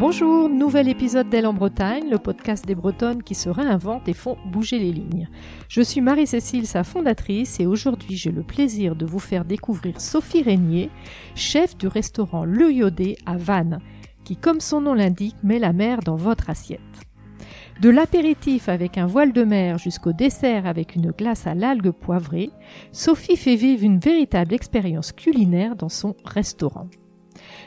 Bonjour, nouvel épisode d'Elle en Bretagne, le podcast des Bretonnes qui se réinventent et font bouger les lignes. Je suis Marie-Cécile, sa fondatrice, et aujourd'hui j'ai le plaisir de vous faire découvrir Sophie Régnier, chef du restaurant Le Iodé à Vannes, qui, comme son nom l'indique, met la mer dans votre assiette. De l'apéritif avec un voile de mer jusqu'au dessert avec une glace à l'algue poivrée, Sophie fait vivre une véritable expérience culinaire dans son restaurant.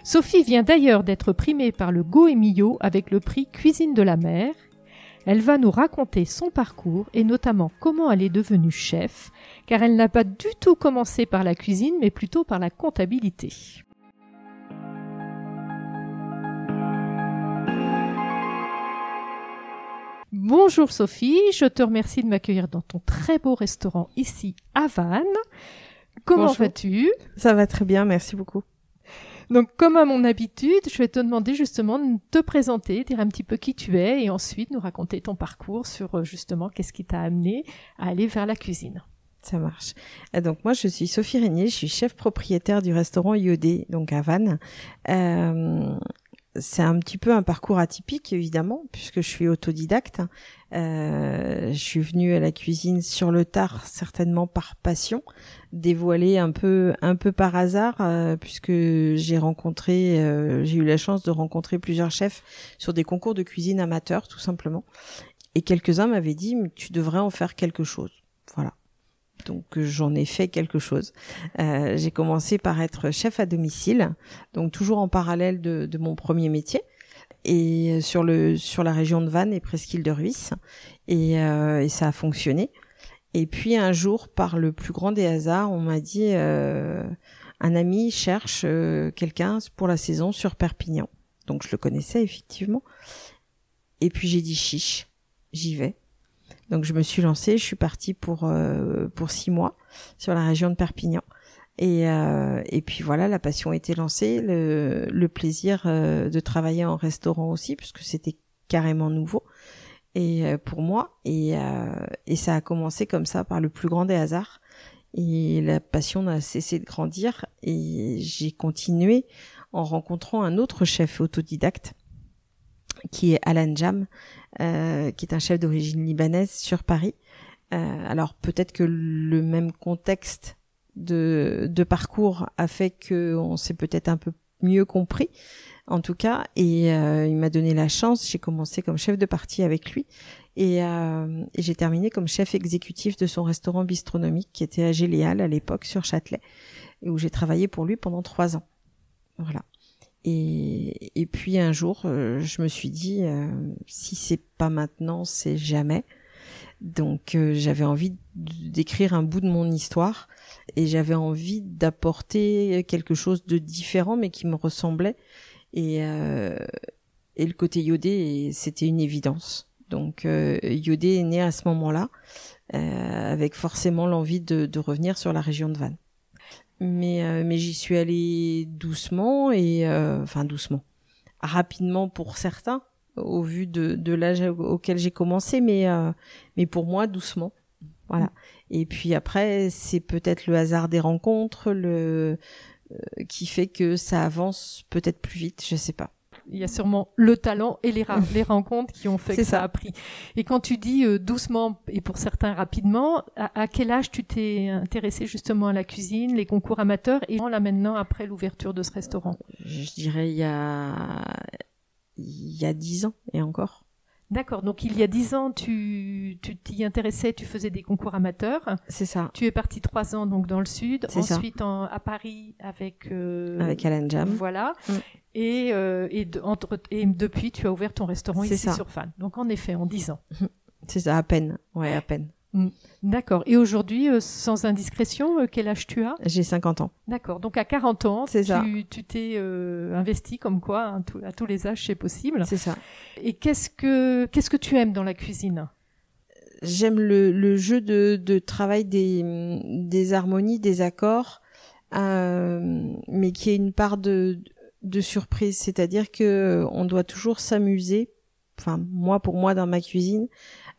Sophie vient d'ailleurs d'être primée par le Goemio avec le prix Cuisine de la mer. Elle va nous raconter son parcours et notamment comment elle est devenue chef, car elle n'a pas du tout commencé par la cuisine mais plutôt par la comptabilité. Bonjour Sophie, je te remercie de m'accueillir dans ton très beau restaurant ici à Vannes. Comment vas-tu? Ça va très bien, merci beaucoup. Donc, comme à mon habitude, je vais te demander justement de te présenter, dire un petit peu qui tu es et ensuite nous raconter ton parcours sur euh, justement qu'est-ce qui t'a amené à aller vers la cuisine. Ça marche. Euh, donc moi je suis Sophie Régnier, je suis chef propriétaire du restaurant Iodé, donc à Vannes. Euh, c'est un petit peu un parcours atypique évidemment puisque je suis autodidacte. Euh, je suis venue à la cuisine sur le tard certainement par passion, dévoilée un peu un peu par hasard euh, puisque j'ai rencontré euh, j'ai eu la chance de rencontrer plusieurs chefs sur des concours de cuisine amateurs tout simplement et quelques-uns m'avaient dit tu devrais en faire quelque chose. Donc j'en ai fait quelque chose. Euh, j'ai commencé par être chef à domicile, donc toujours en parallèle de, de, mon premier métier, et sur le sur la région de Vannes et Presqu'île de Ruisse, et, euh, et, ça a fonctionné. Et puis un jour, par le plus grand des hasards, on m'a dit euh, un ami cherche euh, quelqu'un pour la saison sur Perpignan. Donc je le connaissais effectivement. Et puis j'ai dit chiche, j'y vais. Donc je me suis lancée, je suis partie pour euh, pour six mois sur la région de Perpignan. Et, euh, et puis voilà, la passion été lancée, le, le plaisir euh, de travailler en restaurant aussi, puisque c'était carrément nouveau et euh, pour moi. Et, euh, et ça a commencé comme ça par le plus grand des hasards. Et la passion n'a cessé de grandir. Et j'ai continué en rencontrant un autre chef autodidacte qui est Alan Jam, euh, qui est un chef d'origine libanaise sur Paris. Euh, alors peut-être que le même contexte de, de parcours a fait qu'on s'est peut-être un peu mieux compris, en tout cas, et euh, il m'a donné la chance. J'ai commencé comme chef de partie avec lui, et, euh, et j'ai terminé comme chef exécutif de son restaurant bistronomique qui était à Gélial à l'époque sur Châtelet, et où j'ai travaillé pour lui pendant trois ans. Voilà. Et, et puis un jour, euh, je me suis dit, euh, si c'est pas maintenant, c'est jamais. Donc euh, j'avais envie d'écrire un bout de mon histoire et j'avais envie d'apporter quelque chose de différent mais qui me ressemblait. Et, et le côté iodé, c'était une évidence. Donc iodé est né à ce moment-là, avec forcément l'envie de, de revenir sur la région de Vannes mais euh, mais j'y suis allée doucement et euh, enfin doucement. Rapidement pour certains au vu de, de l'âge auquel j'ai commencé mais euh, mais pour moi doucement. Voilà. Et puis après c'est peut-être le hasard des rencontres le qui fait que ça avance peut-être plus vite je sais pas il y a sûrement le talent et les, les rencontres qui ont fait que ça. a pris. Et quand tu dis euh, doucement et pour certains rapidement, à, à quel âge tu t'es intéressé justement à la cuisine, les concours amateurs et là maintenant après l'ouverture de ce restaurant? Je dirais il y a il y a dix ans et encore. D'accord. Donc il y a dix ans, tu tu t'y intéressais, tu faisais des concours amateurs. C'est ça. Tu es parti trois ans donc dans le sud, ensuite en, à Paris avec euh, avec Alan Jam. Voilà. Mm. Et euh, et, de, entre, et depuis tu as ouvert ton restaurant ici ça. sur Fan. Donc en effet, en dix ans. C'est ça, à peine. Ouais, à peine. Mm. D'accord. Et aujourd'hui, euh, sans indiscrétion, euh, quel âge tu as? J'ai 50 ans. D'accord. Donc à 40 ans, tu, t'es euh, investi comme quoi, hein, tout, à tous les âges, c'est possible. C'est ça. Et qu'est-ce que qu'est-ce que tu aimes dans la cuisine? J'aime le, le jeu de, de travail des, des harmonies, des accords, mais qui est une part de, de surprise. C'est-à-dire que on doit toujours s'amuser. Enfin, moi, pour moi, dans ma cuisine,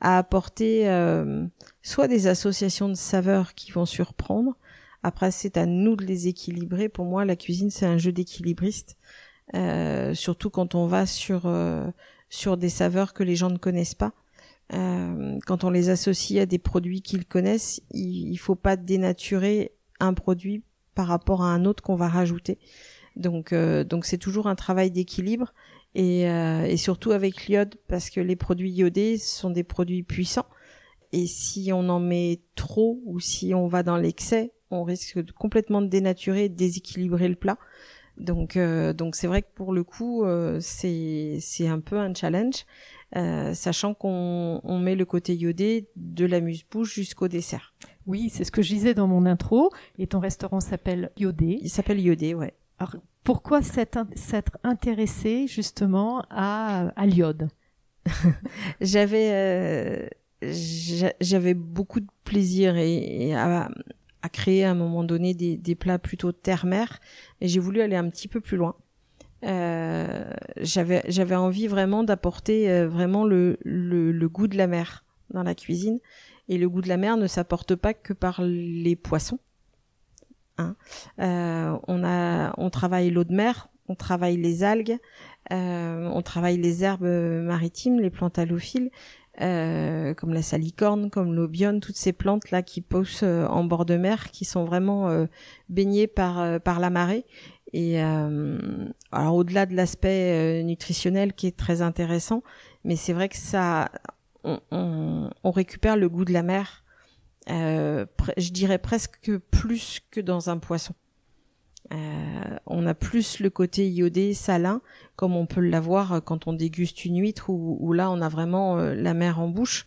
à apporter euh, soit des associations de saveurs qui vont surprendre. Après, c'est à nous de les équilibrer. Pour moi, la cuisine, c'est un jeu d'équilibriste. surtout quand on va sur sur des saveurs que les gens ne connaissent pas. Euh, quand on les associe à des produits qu'ils connaissent, il, il faut pas dénaturer un produit par rapport à un autre qu'on va rajouter. Donc euh, donc c'est toujours un travail d'équilibre et, euh, et surtout avec l'iode parce que les produits iodés sont des produits puissants et si on en met trop ou si on va dans l'excès, on risque de complètement de dénaturer, de déséquilibrer le plat. Donc euh, donc c'est vrai que pour le coup euh, c'est c'est un peu un challenge, euh, sachant qu'on on met le côté iodé de la muse-bouche jusqu'au dessert. Oui, c'est ce que je disais dans mon intro. Et ton restaurant s'appelle Iodé. Il s'appelle Iodé, ouais. Alors, pourquoi s'être intéressé justement à, à l'iode? J'avais euh, j'avais beaucoup de plaisir et, et à, à créer à un moment donné des, des plats plutôt terre-mer, et j'ai voulu aller un petit peu plus loin. Euh, j'avais envie vraiment d'apporter euh, vraiment le, le, le, goût de la mer dans la cuisine et le goût de la mer ne s'apporte pas que par les poissons hein. euh, on a on travaille l'eau de mer on travaille les algues euh, on travaille les herbes maritimes les plantes halophiles euh, comme la salicorne, comme l'obione, toutes ces plantes là qui poussent euh, en bord de mer, qui sont vraiment baignées par par la marée. Et alors au-delà de l'aspect nutritionnel qui est très intéressant, mais c'est vrai que ça, on, on, on, récupère le goût de la mer. Je dirais presque plus que dans un poisson. Euh, on a plus le côté iodé salin, comme on peut l'avoir quand on déguste une huître, où, là on a vraiment euh, la mer en bouche.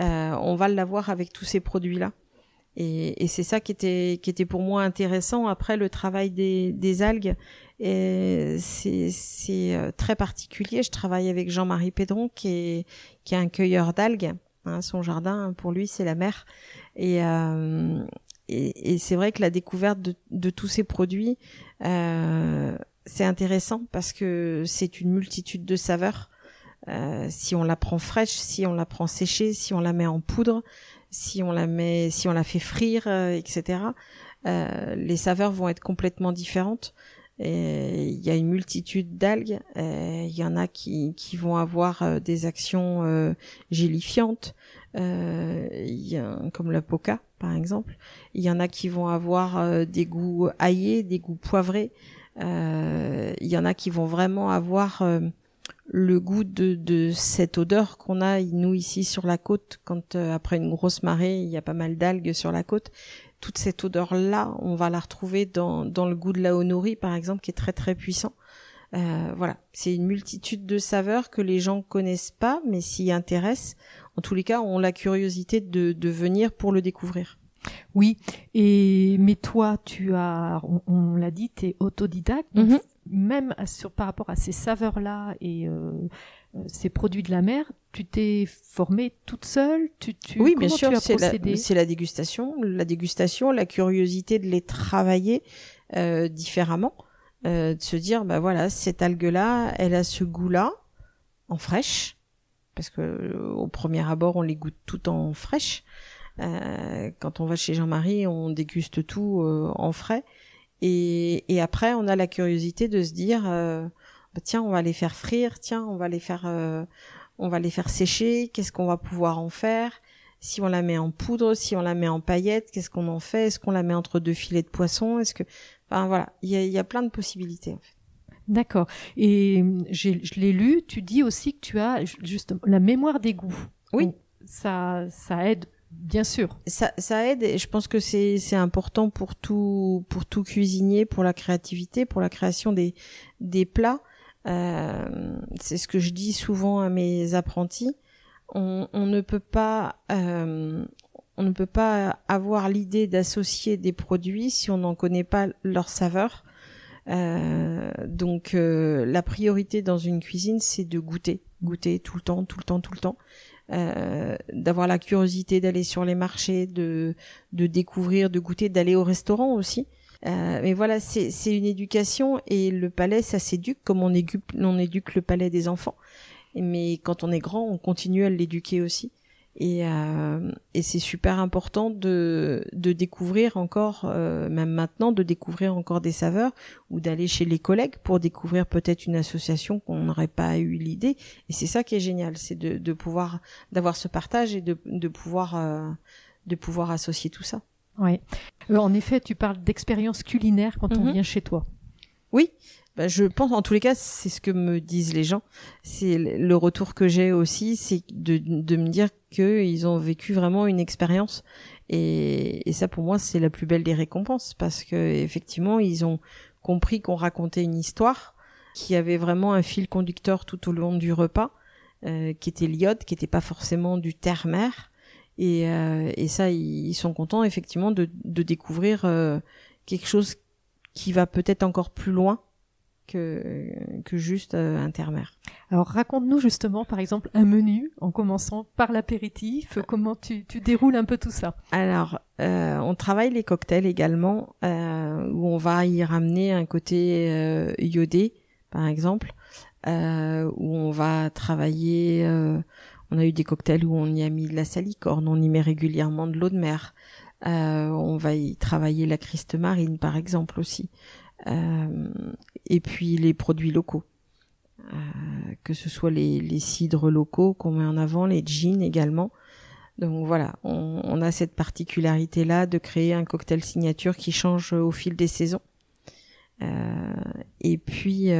Euh, on va l'avoir avec tous ces produits-là. Et, c'est ça qui était, qui était pour moi intéressant. Après, le travail des, des algues, c'est très particulier. Je travaille avec Jean-Marie Pédron, qui est, qui est un cueilleur d'algues. Hein, son jardin, pour lui, c'est la mer. Et, et, c'est vrai que la découverte de, tous ces produits, euh, c'est intéressant parce que c'est une multitude de saveurs. Euh, si on la prend fraîche, si on la prend séchée, si on la met en poudre, si on la met, si on la fait frire, euh, etc. les saveurs vont être complètement différentes. Il y a une multitude d'algues. Il y en a qui, qui vont avoir des actions gélifiantes, y a, comme la poca par exemple. Il y en a qui vont avoir euh, des goûts aillés, des goûts poivrés. Euh, il y en a qui vont vraiment avoir euh, le goût de, de cette odeur qu'on a nous ici sur la côte quand après une grosse marée il y a pas mal d'algues sur la côte toute cette odeur là on va la retrouver dans, dans le goût de la honori par exemple qui est très très puissant euh, voilà c'est une multitude de saveurs que les gens connaissent pas mais s'y intéressent en tous les cas, ont la curiosité de, de venir pour le découvrir. Oui, et mais toi, tu as, on, l'a dit, tu es autodidacte, mhm. même sur, par rapport à ces saveurs-là et euh, ces produits de la mer, tu t'es formée toute seule tu, tu, Oui, bien sûr, c'est la, la, dégustation, la dégustation, la curiosité de les travailler euh, différemment, euh, de se dire, bah voilà, cette algue-là, elle a ce goût-là, en fraîche, parce que euh, au premier abord on les goûte tout en fraîche. Euh, quand on va chez Jean-Marie, on déguste tout euh, en frais. Et, et, après, on a la curiosité de se dire, bah, tiens, on va les faire frire, tiens, on va les faire, on va les faire sécher. Qu'est-ce qu'on va pouvoir en faire? Si on la met en poudre, si on la met en paillettes, qu'est-ce qu'on en fait? Est-ce qu'on la met entre deux filets de poisson? Est-ce que, enfin voilà, il y a, y a plein de possibilités en fait. D'accord. Et je l'ai lu, tu dis aussi que tu as justement la mémoire des goûts. Oui. ça, ça aide, bien sûr. Ça, ça aide et je pense que c'est, c'est important pour tout, pour tout cuisinier, pour la créativité, pour la création des, des plats. Euh, c'est ce que je dis souvent à mes apprentis. On, ne peut pas, euh, on ne peut pas avoir l'idée d'associer des produits si on n'en connaît pas leur saveur euh, donc euh, la priorité dans une cuisine, c'est de goûter, goûter tout le temps, tout le temps, tout le temps. Euh, d'avoir la curiosité d'aller sur les marchés, de, de découvrir, de goûter, d'aller au restaurant aussi. Euh, mais voilà, c'est une éducation et le palais, ça s'éduque comme on éduque, on éduque le palais des enfants. Mais quand on est grand, on continue à l'éduquer aussi. Et, euh, et c'est super important de, de découvrir encore, euh, même maintenant, de découvrir encore des saveurs ou d'aller chez les collègues pour découvrir peut-être une association qu'on n'aurait pas eu l'idée. Et c'est ça qui est génial, c'est de, de pouvoir d'avoir ce partage et de, de pouvoir euh, de pouvoir associer tout ça. Oui. en effet, tu parles d'expérience culinaire quand on Mhm. vient chez toi. Oui, bah, je pense en tous les cas, c'est ce que me disent les gens. C'est le retour que j'ai aussi, c'est de, de me dire qu'ils ont vécu vraiment une expérience. Et, et ça, pour moi, c'est la plus belle des récompenses parce que effectivement, ils ont compris qu'on racontait une histoire, qui avait vraiment un fil conducteur tout au long du repas, euh, qui était l'iode, qui n'était pas forcément du terre-mer. Et, euh, et ça, ils, sont contents effectivement de, de découvrir euh, quelque chose qui va peut-être encore plus loin que, que juste euh, un terre-mer. Alors raconte-nous justement, par exemple, un menu en commençant par l'apéritif. Comment tu, tu déroules un peu tout ça? Alors, euh, on travaille les cocktails également, euh, où on va y ramener un côté euh, iodé, par exemple, euh, où on va travailler. On a eu des cocktails où on y a mis de la salicorne, on y met régulièrement de l'eau de mer. Euh, on va y travailler la criste marine, par exemple aussi. Euh, et puis les produits locaux. Euh, que ce soit les, cidres locaux qu'on met en avant, les gins également. Donc voilà, on, a cette particularité-là de créer un cocktail signature qui change au fil des saisons. Et puis,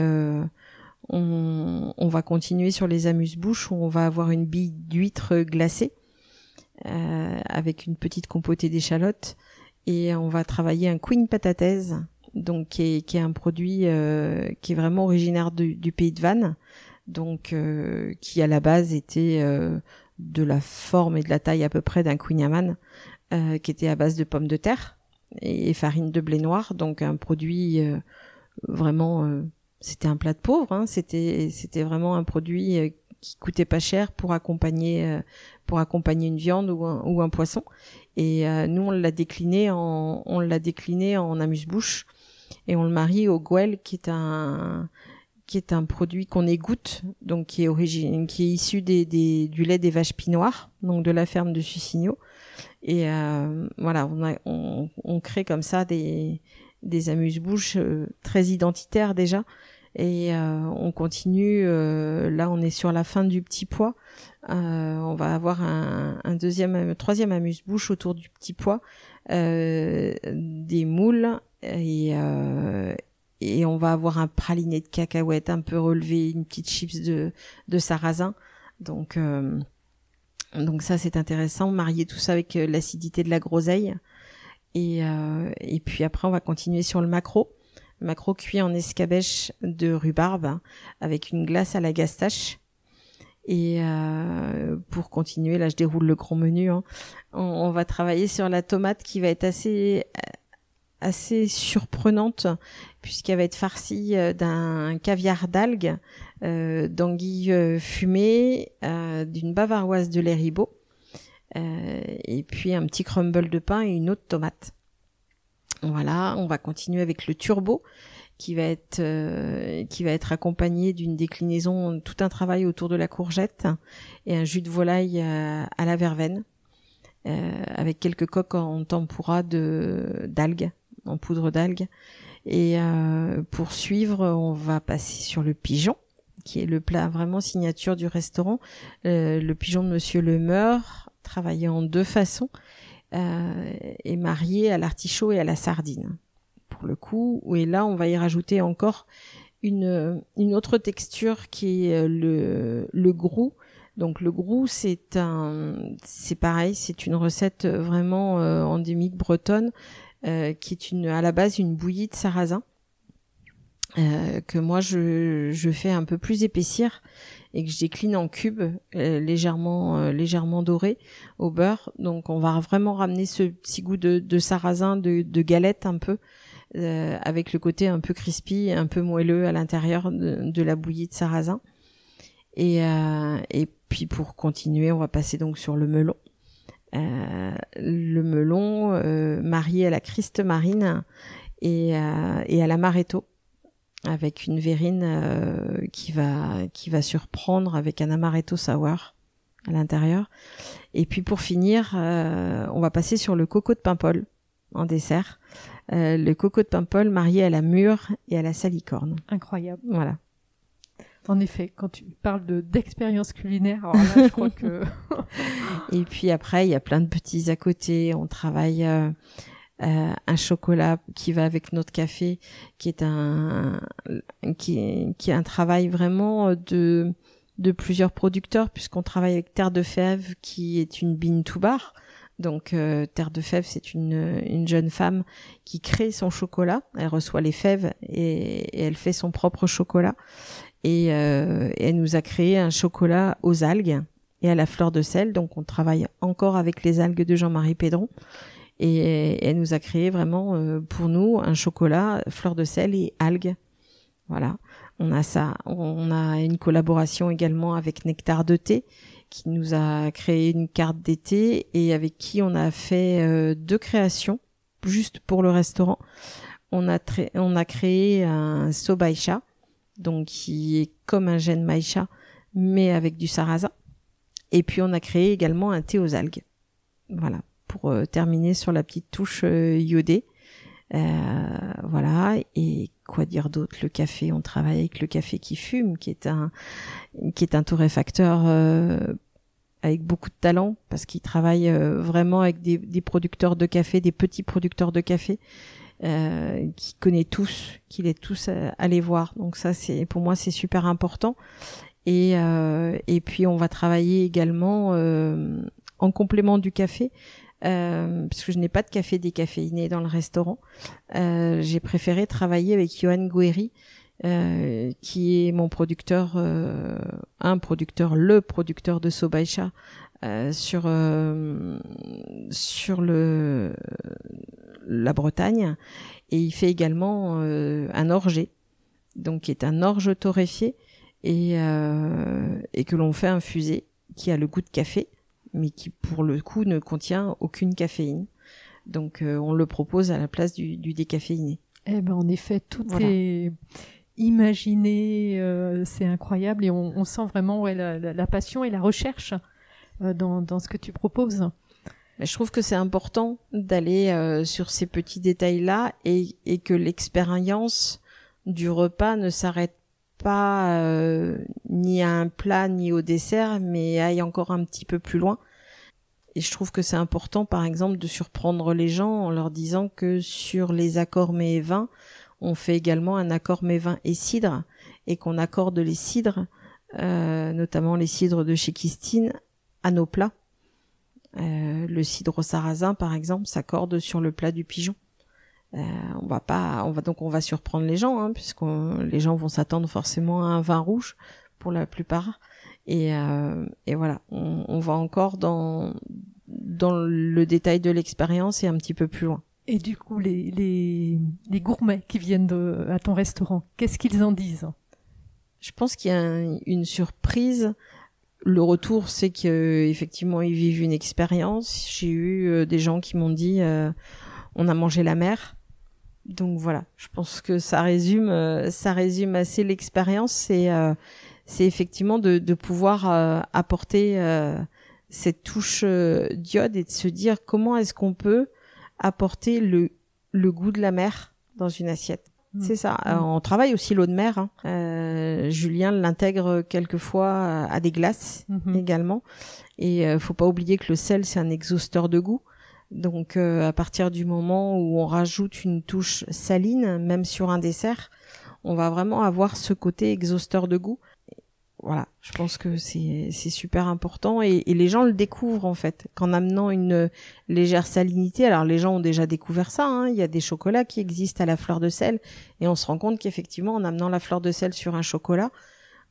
on, on va continuer sur les amuse-bouches où on va avoir une bille d'huître glacée euh, avec une petite compotée d'échalotes et on va travailler un queen patates donc qui est, qui est un produit euh, qui est vraiment originaire du, du pays de Vannes donc euh, qui à la base était euh, de la forme et de la taille à peu près d'un queen yaman euh, qui était à base de pommes de terre et farine de blé noir donc un produit euh, vraiment c'était un plat de pauvre hein, c'était c'était vraiment un produit euh, qui coûtait pas cher pour accompagner euh, pour accompagner une viande ou un, ou un poisson. Et euh, nous on l'a décliné en on l'a décliné en amuse-bouche. Et on le marie au gouel qui est un qui est un produit qu'on égoutte donc qui est origine qui est issu des, des du lait des vaches pinoires donc de la ferme de Sucigno et euh, voilà on, a, on on crée comme ça des des amuse-bouches très identitaires déjà et euh, on continue euh, là on est sur la fin du petit pois. Euh, on va avoir un, un deuxième un troisième amuse-bouche autour du petit pois des moules. Et et on va avoir un praliné de cacahuètes un peu relevé une petite chips de de sarrasin. Donc euh, donc ça c'est intéressant. Marier tout ça avec l'acidité de la groseille. Et euh, et puis après on va continuer sur le macro macro cuit en escabèche de rhubarbe avec une glace à la gastache et euh, pour continuer là je déroule le grand menu hein, on, va travailler sur la tomate qui va être assez assez surprenante puisqu'elle va être farcie euh, d'un caviar d'algues, euh, d'anguilles euh, fumées, euh, d'une bavaroise de lait ribot, euh, et puis un petit crumble de pain et une autre tomate. Voilà, on va continuer avec le turbo qui va être euh, qui va être accompagné d'une déclinaison, tout un travail autour de la courgette et un jus de volaille euh, à la verveine. euh, avec quelques coques en tempura de d'algues, en poudre d'algues. Et euh, pour suivre, on va passer sur le pigeon, qui est le plat vraiment signature du restaurant. Le pigeon de Monsieur Le Meur, travaillé en deux façons, est marié à l'artichaut et à la sardine. Pour le coup, et là, on va y rajouter encore une, une autre texture qui est euh, le, le grou. Donc le grou, c'est un, c'est pareil, c'est une recette vraiment euh, endémique bretonne euh, qui est une, à la base une bouillie de sarrasin euh, que moi je, je fais un peu plus épaissir et que je décline en cubes euh, légèrement euh, légèrement dorés au beurre. Donc on va vraiment ramener ce petit goût de, de sarrasin, de, de galette un peu euh, avec le côté un peu crispy, un peu moelleux à l'intérieur de, de la bouillie de sarrasin. Et, euh, et puis pour continuer, on va passer donc sur le melon. Le melon marié à la criste marine et, et à l'amaretto avec une verrine euh, qui va qui va surprendre avec un amaretto sour à l'intérieur. Et puis pour finir, euh, on va passer sur le coco de Paimpol en dessert. Euh, le coco de Paimpol marié à la mûre et à la salicorne. Incroyable. Voilà. En effet, quand tu parles de d'expérience culinaire, alors là, je crois que. et puis après, il y a plein de petits à côté. On travaille euh, euh, un chocolat qui va avec notre café, qui est un qui qui est un travail vraiment de de plusieurs producteurs puisqu'on travaille avec Terre de Fèves qui est une bean to bar. Donc euh, Terre de Fèves, c'est une, une jeune femme qui crée son chocolat. Elle reçoit les fèves et, elle fait son propre chocolat. Et, euh, et, elle nous a créé un chocolat aux algues et à la fleur de sel. Donc on travaille encore avec les algues de Jean-Marie Pédron. Et, elle nous a créé vraiment euh, pour nous un chocolat fleur de sel et algues. Voilà. On a ça. On a une collaboration également avec Nectar de thé qui nous a créé une carte d'été et avec qui on a fait euh, deux créations juste pour le restaurant. On a, on a créé un sobaïcha, donc qui est comme un gène maïcha, mais avec du sarrasin. Et puis on a créé également un thé aux algues. Voilà, pour euh, terminer sur la petite touche euh, iodée. voilà, et quoi dire d'autre? Le café, on travaille avec le café qui fume, qui est un qui est un torréfacteur euh, avec beaucoup de talent parce qu'il travaille euh, vraiment avec des, producteurs de café, des petits producteurs de café. Euh, qui connaît tous, qu'il est tous allés voir. Donc ça, c'est pour moi, c'est super important. Et euh, et puis on va travailler également euh, en complément du café euh, parce que je n'ai pas de café décaféiné dans le restaurant. Euh, j'ai préféré travailler avec Johan Guéry, euh, qui est mon producteur, euh, un producteur, le producteur de Sobaïcha euh, sur sur la Bretagne, et il fait également un orgé, donc qui est un orge torréfié et et que l'on fait infuser, qui a le goût de café mais qui pour le coup ne contient aucune caféine. Donc euh, on le propose à la place du, du décaféiné. Eh ben en effet, tout est imaginé, euh, c'est incroyable et on, on, sent vraiment ouais, la, la, passion et la recherche euh, dans, dans ce que tu proposes. Mais je trouve que c'est important d'aller sur ces petits détails-là et, et que l'expérience du repas ne s'arrête pas euh, ni à un plat ni au dessert, mais aille encore un petit peu plus loin. Et je trouve que c'est important, par exemple, de surprendre les gens en leur disant que sur les accords mets et vins, on fait également un accord mets vin et cidre, et qu'on accorde les cidres, euh, notamment les cidres de chez Kistine, à nos plats. Euh, le cidre au sarrasin, par exemple, s'accorde sur le plat du pigeon. Euh, on va pas, on va donc on va surprendre les gens, hein, puisque les gens vont s'attendre forcément à un vin rouge pour la plupart. Et, euh, et voilà, on, on, va encore dans dans le détail de l'expérience et un petit peu plus loin. Et du coup, les, les, les gourmets qui viennent de, à ton restaurant, qu'est-ce qu'ils en disent? Je pense qu'il y a une surprise. Le retour, c'est que effectivement, ils vivent une expérience. J'ai eu euh, des gens qui m'ont dit, euh, on a mangé la mer. Donc voilà, je pense que ça résume, euh, ça résume assez l'expérience. C'est, euh, c'est effectivement de, de pouvoir euh, apporter cette touche d'iode et de se dire comment est-ce qu'on peut apporter le, le goût de la mer dans une assiette. Mmh. C'est ça. Mmh. on travaille aussi l'eau de mer. Hein. Julien l'intègre quelquefois à des glaces mmh. également. Et euh, faut pas oublier que le sel c'est un exhausteur de goût. Donc euh, à partir du moment où on rajoute une touche saline, même sur un dessert, on va vraiment avoir ce côté exhausteur de goût. Voilà, je pense que c'est super important et, les gens le découvrent en fait qu'en amenant une légère salinité. Alors les gens ont déjà découvert ça. Hein, il y a des chocolats qui existent à la fleur de sel et on se rend compte qu'effectivement en amenant la fleur de sel sur un chocolat,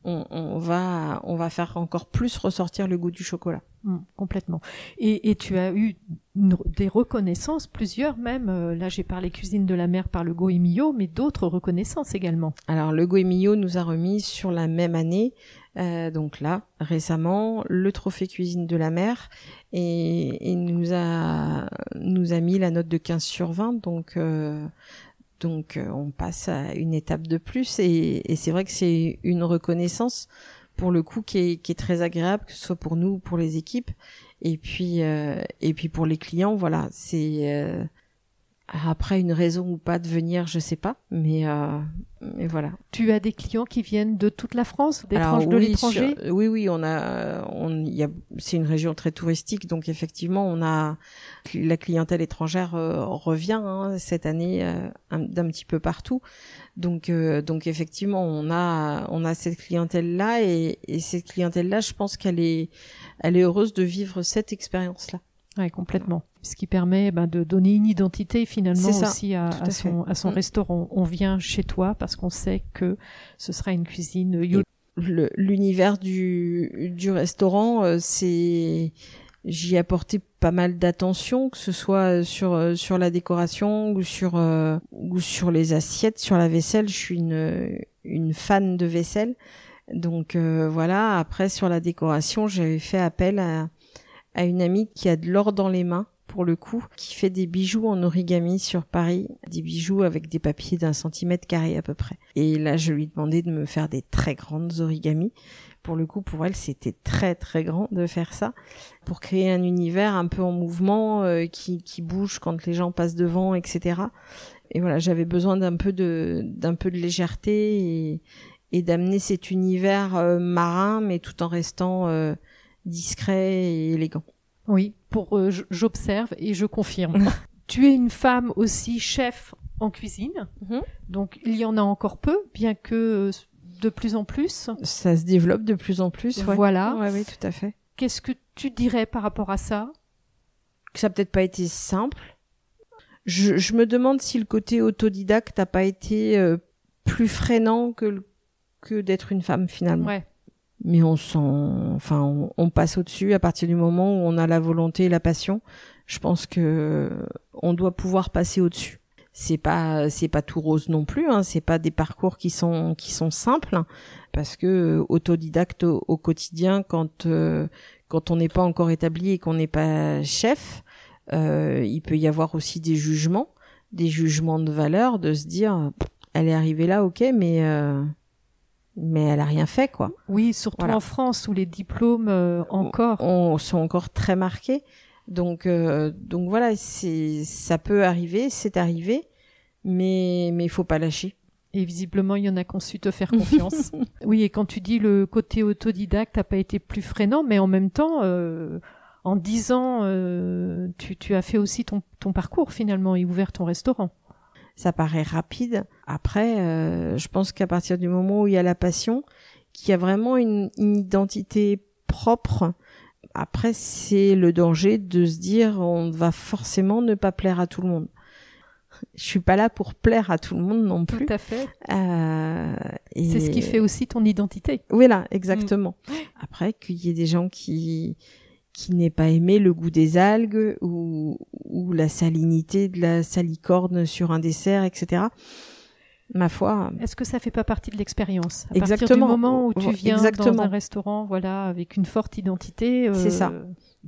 on, va on va faire encore plus ressortir le goût du chocolat. Mmh, complètement. Et, tu as eu des reconnaissances, plusieurs même. Euh, là, j'ai parlé cuisine de la mer par le Goemio, mais d'autres reconnaissances également. Alors, le Goemio nous a remis sur la même année, euh, donc là, récemment, le trophée cuisine de la mer et, et nous a nous a mis la note de 15 sur 20. Donc euh, donc on passe à une étape de plus et, c'est vrai que c'est une reconnaissance pour le coup qui est, qui est très agréable, que ce soit pour nous, pour les équipes, et puis et puis pour les clients, voilà, c'est après, une raison ou pas de venir, je sais pas, mais, euh, mais voilà. Tu as des clients qui viennent de toute la France, d'étrangers de l'étranger? Oui, oui, on a, on, y a, c'est une région très touristique, donc effectivement, on a la clientèle étrangère euh, revient hein, cette année euh, d'un petit peu partout. Donc, euh, donc effectivement, on a, on a cette clientèle là, et, et cette clientèle là, je pense qu'elle est, elle est heureuse de vivre cette expérience là. Oui, complètement. Ce qui permet ben, de donner une identité finalement aussi à, à, son, à son mm. restaurant. On vient chez toi parce qu'on sait que ce sera une cuisine L'univers du, du restaurant, euh, c'est j'y ai apporté pas mal d'attention, que ce soit sur euh, sur la décoration ou sur euh, ou sur les assiettes, sur la vaisselle. Je suis une une fan de vaisselle, donc voilà. Après sur la décoration, j'avais fait appel à à une amie qui a de l'or dans les mains pour le coup, qui fait des bijoux en origami sur Paris, des bijoux avec des papiers d'un centimètre carré à peu près. Et là, je lui demandais de me faire des très grandes origamis. Pour le coup, pour elle, c'était très très grand de faire ça, pour créer un univers un peu en mouvement, euh, qui, qui bouge quand les gens passent devant, etc. Et voilà, j'avais besoin d'un peu de d'un peu de légèreté et, et d'amener cet univers euh, marin, mais tout en restant euh, discret et élégant. Oui, pour euh, j'observe et je confirme. tu es une femme aussi chef en cuisine, mhm. donc il y en a encore peu, bien que euh, de plus en plus. Ça se développe de plus en plus. Voilà. Ouais, oui, tout à fait. Qu'est-ce que tu dirais par rapport à ça? Que ça n'a peut-être pas été simple. Je, je, me demande si le côté autodidacte n'a pas été euh, plus freinant que, que d'être une femme finalement. Ouais mais on s'en, enfin, on, passe au-dessus à partir du moment où on a la volonté et la passion. Je pense que on doit pouvoir passer au-dessus. C'est pas, c'est pas tout rose non plus. Hein, c'est pas des parcours qui sont qui sont simples parce que autodidacte au, quotidien, quand euh, quand on n'est pas encore établi et qu'on n'est pas chef, euh, il peut y avoir aussi des jugements, des jugements de valeur, de se dire, elle est arrivée là, ok, mais euh, mais elle a rien fait quoi. Oui, surtout en France où les diplômes euh, encore on, sont encore très marqués. Donc euh, donc voilà, c'est ça peut arriver, c'est arrivé, mais mais il faut pas lâcher. Et visiblement, il y en a qu'on su te faire confiance. oui, et quand tu dis le côté autodidacte n'a pas été plus freinant, mais en même temps, euh, en dix ans, euh, tu, tu as fait aussi ton, ton parcours finalement et ouvert ton restaurant ça paraît rapide. Après, euh, je pense qu'à partir du moment où il y a la passion, qu'il y a vraiment une, identité propre, après c'est le danger de se dire on va forcément ne pas plaire à tout le monde. Je suis pas là pour plaire à tout le monde non plus. Tout à fait. Euh, C'est ce qui fait aussi ton identité. Voilà, exactement. Mm. Après, qu'il y ait des gens qui qui n'ait pas aimé le goût des algues ou, ou la salinité de la salicorne sur un dessert, etc. Ma foi. Est-ce que ça fait pas partie de l'expérience? À Exactement. partir du moment où tu viens dans un restaurant, voilà, avec une forte identité. Euh... C'est ça.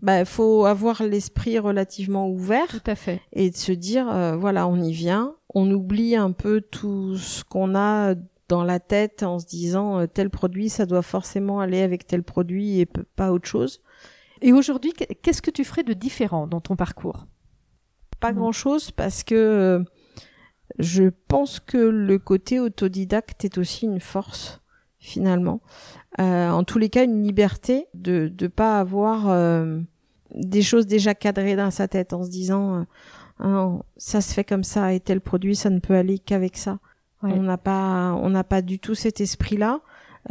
Bah, faut avoir l'esprit relativement ouvert. Tout à fait. Et de se dire, euh, voilà, on y vient, on oublie un peu tout ce qu'on a dans la tête en se disant euh, tel produit, ça doit forcément aller avec tel produit et pas autre chose. Et aujourd'hui, qu'est-ce que tu ferais de différent dans ton parcours? Pas grand-chose parce que je pense que le côté autodidacte est aussi une force finalement. Euh, en tous les cas, une liberté de ne pas avoir euh, des choses déjà cadrées dans sa tête en se disant ah ça se fait comme ça et tel produit ça ne peut aller qu'avec ça. On n'a pas on n'a pas du tout cet esprit là.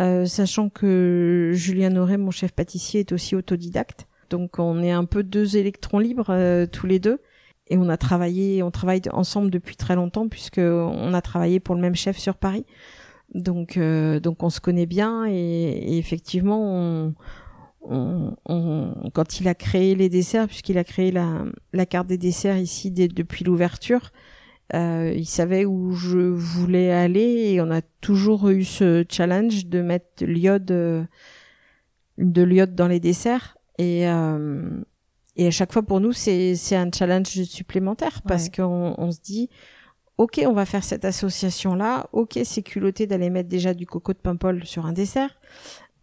Euh, sachant que Julien Auré, mon chef pâtissier, est aussi autodidacte. Donc on est un peu deux électrons libres euh, tous les deux. Et on a travaillé, on travaille ensemble depuis très longtemps puisque on a travaillé pour le même chef sur Paris. Donc euh, donc on se connaît bien et, effectivement on, on, quand il a créé les desserts, puisqu'il a créé la, la carte des desserts ici depuis l'ouverture, euh, il savait où je voulais aller et on a toujours eu ce challenge de mettre l'iode euh, de l'iode dans les desserts et euh, et à chaque fois pour nous c'est c'est un challenge supplémentaire parce qu'on on se dit ok on va faire cette association là ok c'est culotté d'aller mettre déjà du coco de Paimpol sur un dessert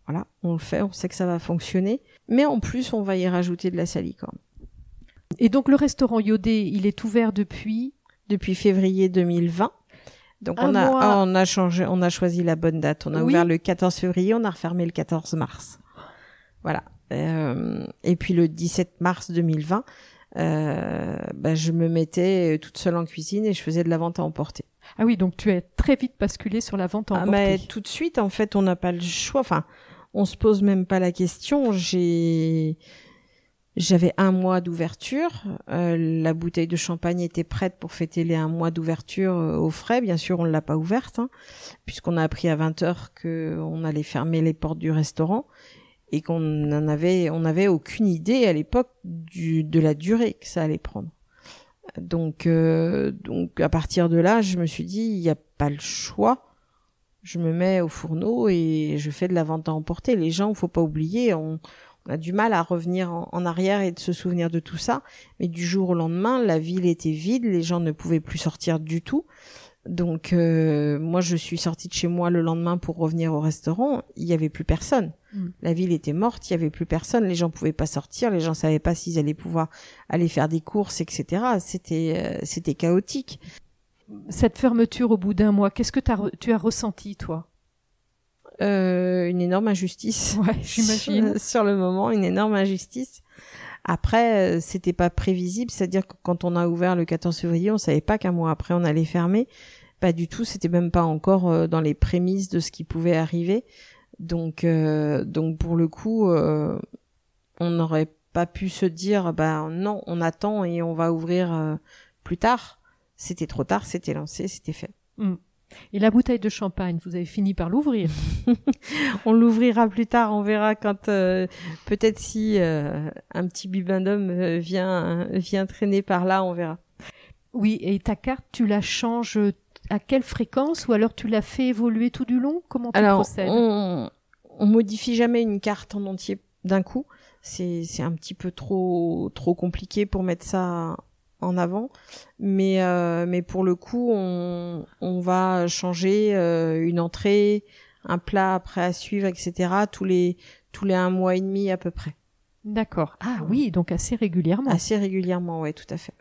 Voilà, on le fait, on sait que ça va fonctionner. Mais en plus, on va y rajouter de la salicorne. Et donc le restaurant Yodé, il est ouvert depuis? Depuis février 2020. Donc on a, ah, on a changé, on a choisi la bonne date. On a ouvert le 14 février, on a refermé le 14 mars. Voilà. Euh, et puis le 17 mars 2020, euh, bah, je me mettais toute seule en cuisine et je faisais de la vente à emporter. Ah oui, donc tu es très vite basculé sur la vente à ah, emporter. mais tout de suite, en fait, on n'a pas le choix. Enfin, on se pose même pas la question. J'ai j'avais un mois d'ouverture. Euh, la bouteille de champagne était prête pour fêter les un mois d'ouverture euh, au frais. Bien sûr, on ne l'a pas ouverte, hein, puisqu'on a appris à 20 heures qu'on allait fermer les portes du restaurant et qu'on n'en avait, on n'avait aucune idée à l'époque du, de la durée que ça allait prendre. Donc, euh, donc à partir de là, je me suis dit, il n'y a pas le choix. Je me mets au fourneau et je fais de la vente à emporter. Les gens, faut pas oublier, on, a du mal à revenir en, arrière et de se souvenir de tout ça. Mais du jour au lendemain, la ville était vide, les gens ne pouvaient plus sortir du tout. Donc euh, moi, je suis sortie de chez moi le lendemain pour revenir au restaurant. Il y avait plus personne. Mm. La ville était morte, il y avait plus personne. Les gens pouvaient pas sortir, les gens savaient pas s'ils allaient pouvoir aller faire des courses, etc. C'était euh, c'était chaotique. Cette fermeture au bout d'un mois, qu'est-ce que tu as ressenti toi? Euh, une énorme injustice. Ouais, j'imagine. Sur, le moment, une énorme injustice. Après, euh, c'était pas prévisible, c'est-à-dire que quand on a ouvert le 14 février, on savait pas qu'un mois après on allait fermer. Pas du tout, c'était même pas encore euh, dans les prémices de ce qui pouvait arriver. Donc, donc pour le coup, on n'aurait pas pu se dire, bah non, on attend et on va ouvrir plus tard. C'était trop tard, c'était lancé, c'était fait. Mm. Et la bouteille de champagne, vous avez fini par l'ouvrir On l'ouvrira plus tard, on verra quand euh, peut-être si euh, un petit bibendum euh, vient vient traîner par là, on verra. Oui, et ta carte, tu la changes à quelle fréquence ou alors tu la fais évoluer tout du long? Comment tu alors, procèdes? on, on modifie jamais une carte en entier d'un coup. C'est c'est un petit peu trop trop compliqué pour mettre ça en avant. Mais, euh, mais pour le coup, on, on va changer euh, une entrée, un plat après à suivre, etc. tous les, tous les un mois et demi à peu près. D'accord. Ah oui, donc assez régulièrement. Assez régulièrement, ouais, tout à fait.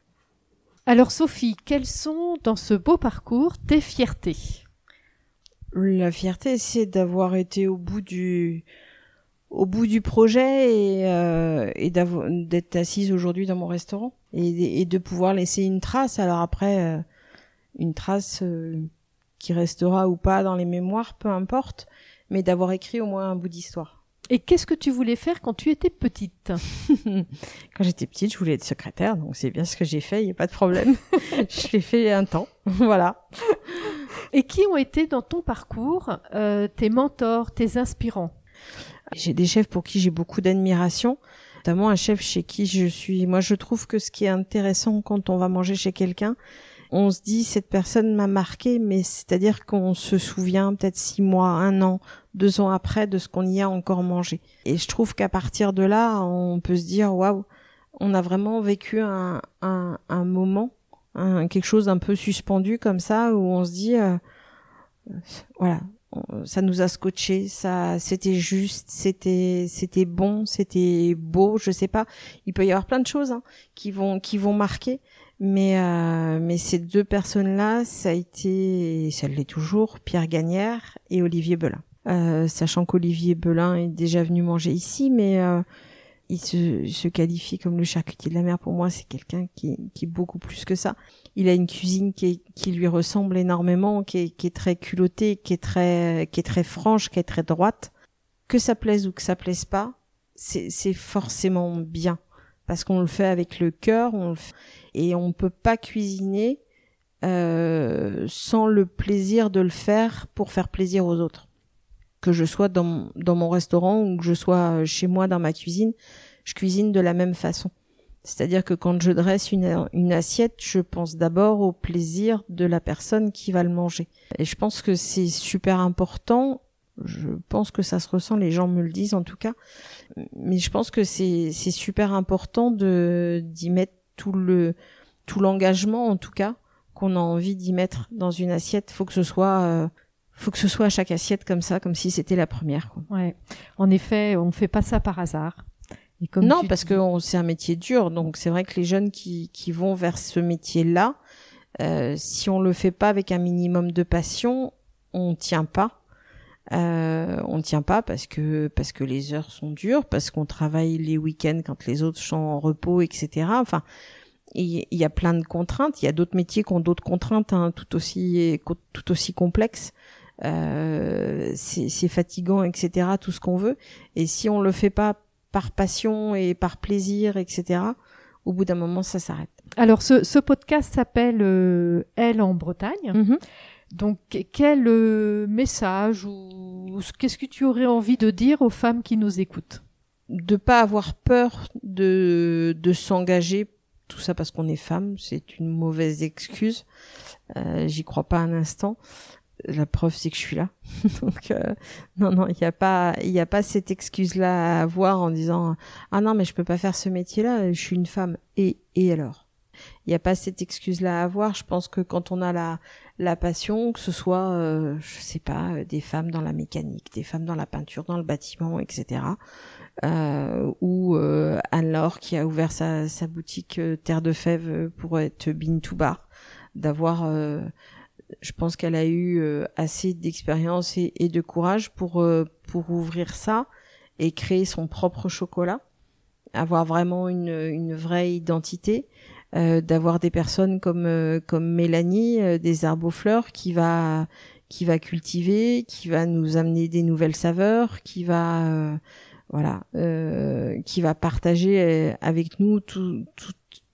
Alors Sophie, quelles sont dans ce beau parcours tes fiertés? La fierté, c'est d'avoir été au bout du, au bout du projet et, euh, et d'être assise aujourd'hui dans mon restaurant et, de pouvoir laisser une trace. Alors après, euh, une trace euh, qui restera ou pas dans les mémoires, peu importe, mais d'avoir écrit au moins un bout d'histoire. Et qu'est-ce que tu voulais faire quand tu étais petite? Quand j'étais petite, je voulais être secrétaire, donc c'est bien ce que j'ai fait, il n'y a pas de problème. je l'ai fait un temps, voilà. Et qui ont été dans ton parcours euh, tes mentors, tes inspirants? J'ai des chefs pour qui j'ai beaucoup d'admiration notamment un chef chez qui je suis. Moi, je trouve que ce qui est intéressant quand on va manger chez quelqu'un, on se dit cette personne m'a marqué, mais c'est-à-dire qu'on se souvient peut-être six mois, un an, deux ans après de ce qu'on y a encore mangé. Et je trouve qu'à partir de là, on peut se dire waouh, on a vraiment vécu un, un, un moment, quelque chose un peu suspendu comme ça, où on se dit euh, voilà, ça nous a scotché, ça c'était juste, c'était c'était bon, c'était beau, je sais pas. Il peut y avoir plein de choses hein, qui vont qui vont marquer, mais euh, mais ces deux personnes-là, ça a été, ça l'est toujours, Pierre Gagnère et Olivier Belin. Euh, sachant qu'Olivier Belin est déjà venu manger ici, mais euh, il se, se, qualifie comme le charcutier de la mer. Pour moi, c'est quelqu'un qui, qui est beaucoup plus que ça. Il a une cuisine qui, qui lui ressemble énormément, qui est, qui est très culottée, qui est très, qui est très franche, qui est très droite. Que ça plaise ou que ça plaise pas, c'est, c'est forcément bien parce qu'on le fait avec le cœur, on le fait, et on peut pas cuisiner euh, sans le plaisir de le faire pour faire plaisir aux autres que je sois dans, mon restaurant ou que je sois chez moi dans ma cuisine, je cuisine de la même façon. C'est-à-dire que quand je dresse une, une assiette, je pense d'abord au plaisir de la personne qui va le manger. Et je pense que c'est super important. Je pense que ça se ressent, les gens me le disent en tout cas. Mais je pense que c'est, super important d'y mettre tout le, tout l'engagement en tout cas qu'on a envie d'y mettre dans une assiette. Faut que ce soit, euh, faut que ce soit à chaque assiette comme ça, comme si c'était la première. Quoi. Ouais. En effet, on fait pas ça par hasard. Et comme non, parce que c'est un métier dur. Donc c'est vrai que les jeunes qui, qui vont vers ce métier-là, euh, si on le fait pas avec un minimum de passion, on tient pas. Euh, on tient pas parce que parce que les heures sont dures, parce qu'on travaille les week-ends quand les autres sont en repos, etc. Enfin, il y, a plein de contraintes. Il y a d'autres métiers qui ont d'autres contraintes, hein, tout aussi tout aussi complexes. Euh, c'est fatigant, etc. Tout ce qu'on veut. Et si on le fait pas par passion et par plaisir, etc. Au bout d'un moment, ça s'arrête. Alors, ce, ce podcast s'appelle euh, Elle en Bretagne. Mm-hmm. Donc, quel euh, message ou qu'est-ce que tu aurais envie de dire aux femmes qui nous écoutent? De pas avoir peur de, de s'engager. Tout ça parce qu'on est femme, c'est une mauvaise excuse. Euh, J'y crois pas un instant la preuve c'est que je suis là. Donc euh, non non, il n'y a pas il a pas cette excuse là à avoir en disant ah non mais je peux pas faire ce métier là, je suis une femme et et alors? Il n'y a pas cette excuse là à avoir, je pense que quand on a la la passion, que ce soit euh, je sais pas euh, des femmes dans la mécanique, des femmes dans la peinture, dans le bâtiment, etc. Euh, ou euh, Anne-Laure qui a ouvert sa, sa boutique Terre de Fèves pour être bin to bar, d'avoir je pense qu'elle a eu euh, assez d'expérience et, de courage pour euh, pour ouvrir ça et créer son propre chocolat, avoir vraiment une, une vraie identité, euh, d'avoir des personnes comme comme Mélanie des arbres fleurs qui va qui va cultiver, qui va nous amener des nouvelles saveurs, qui va voilà, qui va partager avec nous tout, tout,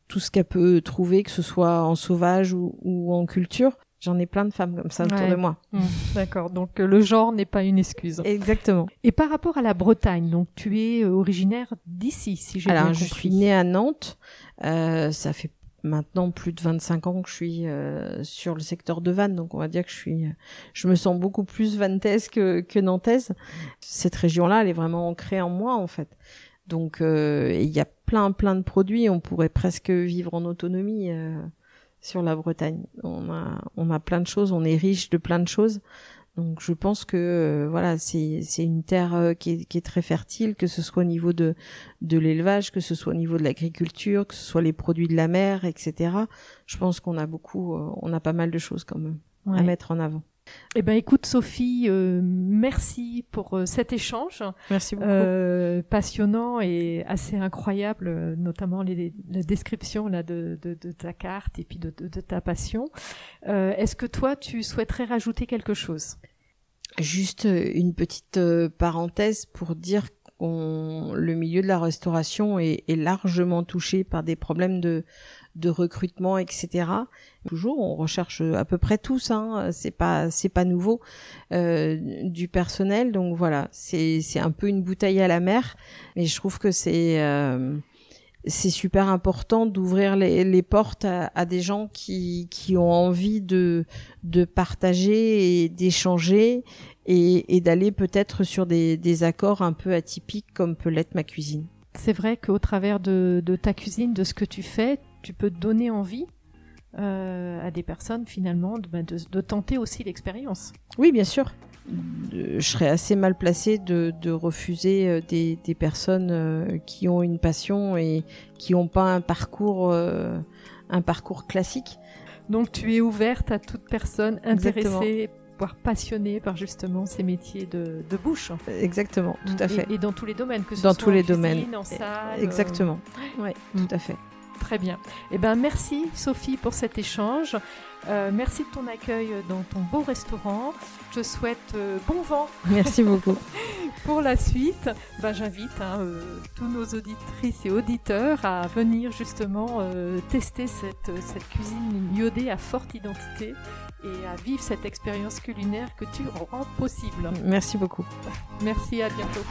tout ce qu'elle peut trouver, que ce soit en sauvage ou, ou en culture. J'en ai plein de femmes comme ça autour de moi. Mmh. D'accord. Donc euh, le genre n'est pas une excuse. Exactement. Et par rapport à la Bretagne, donc tu es euh, originaire d'ici, si j'ai bien compris. Alors je suis née à Nantes. Euh, ça fait maintenant plus de 25 ans que je suis euh, sur le secteur de Vannes, donc on va dire que je suis, je me sens beaucoup plus vantaise que, que nantaise. Cette région-là, elle est vraiment ancrée en moi en fait. Donc il y a plein plein de produits, on pourrait presque vivre en autonomie sur la Bretagne. On a, on a plein de choses, on est riche de plein de choses. Donc je pense que euh, voilà, c'est c'est une terre euh, qui, est, qui est très fertile, que ce soit au niveau de de l'élevage, que ce soit au niveau de l'agriculture, que ce soit les produits de la mer, etc. Je pense qu'on a beaucoup, euh, on a pas mal de choses quand même à mettre en avant. Eh ben, écoute, Sophie, euh, merci pour euh, cet échange. Merci beaucoup. Euh, passionnant et assez incroyable, notamment les, la description là de, de, de, ta carte et puis de, de ta passion. Est-ce que toi, tu souhaiterais rajouter quelque chose? Juste une petite parenthèse pour dire qu'on le milieu de la restauration est, est largement touché par des problèmes de de recrutement, etc. Toujours, on recherche à peu près tous, hein, c'est pas c'est pas nouveau euh, du personnel, donc voilà, c'est c'est un peu une bouteille à la mer, mais je trouve que c'est euh, c'est super important d'ouvrir les, les portes à, à, des gens qui, qui ont envie de, de partager et d'échanger et, et d'aller peut-être sur des, des accords un peu atypiques comme peut l'être ma cuisine. C'est vrai qu'au travers de, de ta cuisine, de ce que tu fais, tu peux donner envie euh, à des personnes finalement de, bah, de, tenter aussi l'expérience. Oui, bien sûr. je serais assez mal placée de, de refuser euh, des, des personnes euh, qui ont une passion et qui n'ont pas un parcours, un parcours classique. Donc tu es ouverte à toute personne intéressée voire passionnée par justement ces métiers de, de bouche. Exactement, tout à fait. Et, dans tous les domaines, que ce dans soit tous les cuisine, domaines. en salle. Exactement. Oui, tout à fait. Très bien. Eh ben, merci Sophie pour cet échange. Euh, merci de ton accueil dans ton beau restaurant. Je te souhaite euh, bon vent. Merci beaucoup. pour la suite, ben, j'invite hein, euh, tous nos auditrices et auditeurs à venir justement tester cette, cette cuisine iodée à forte identité et à vivre cette expérience culinaire que tu rends possible. Merci beaucoup. Merci, à bientôt.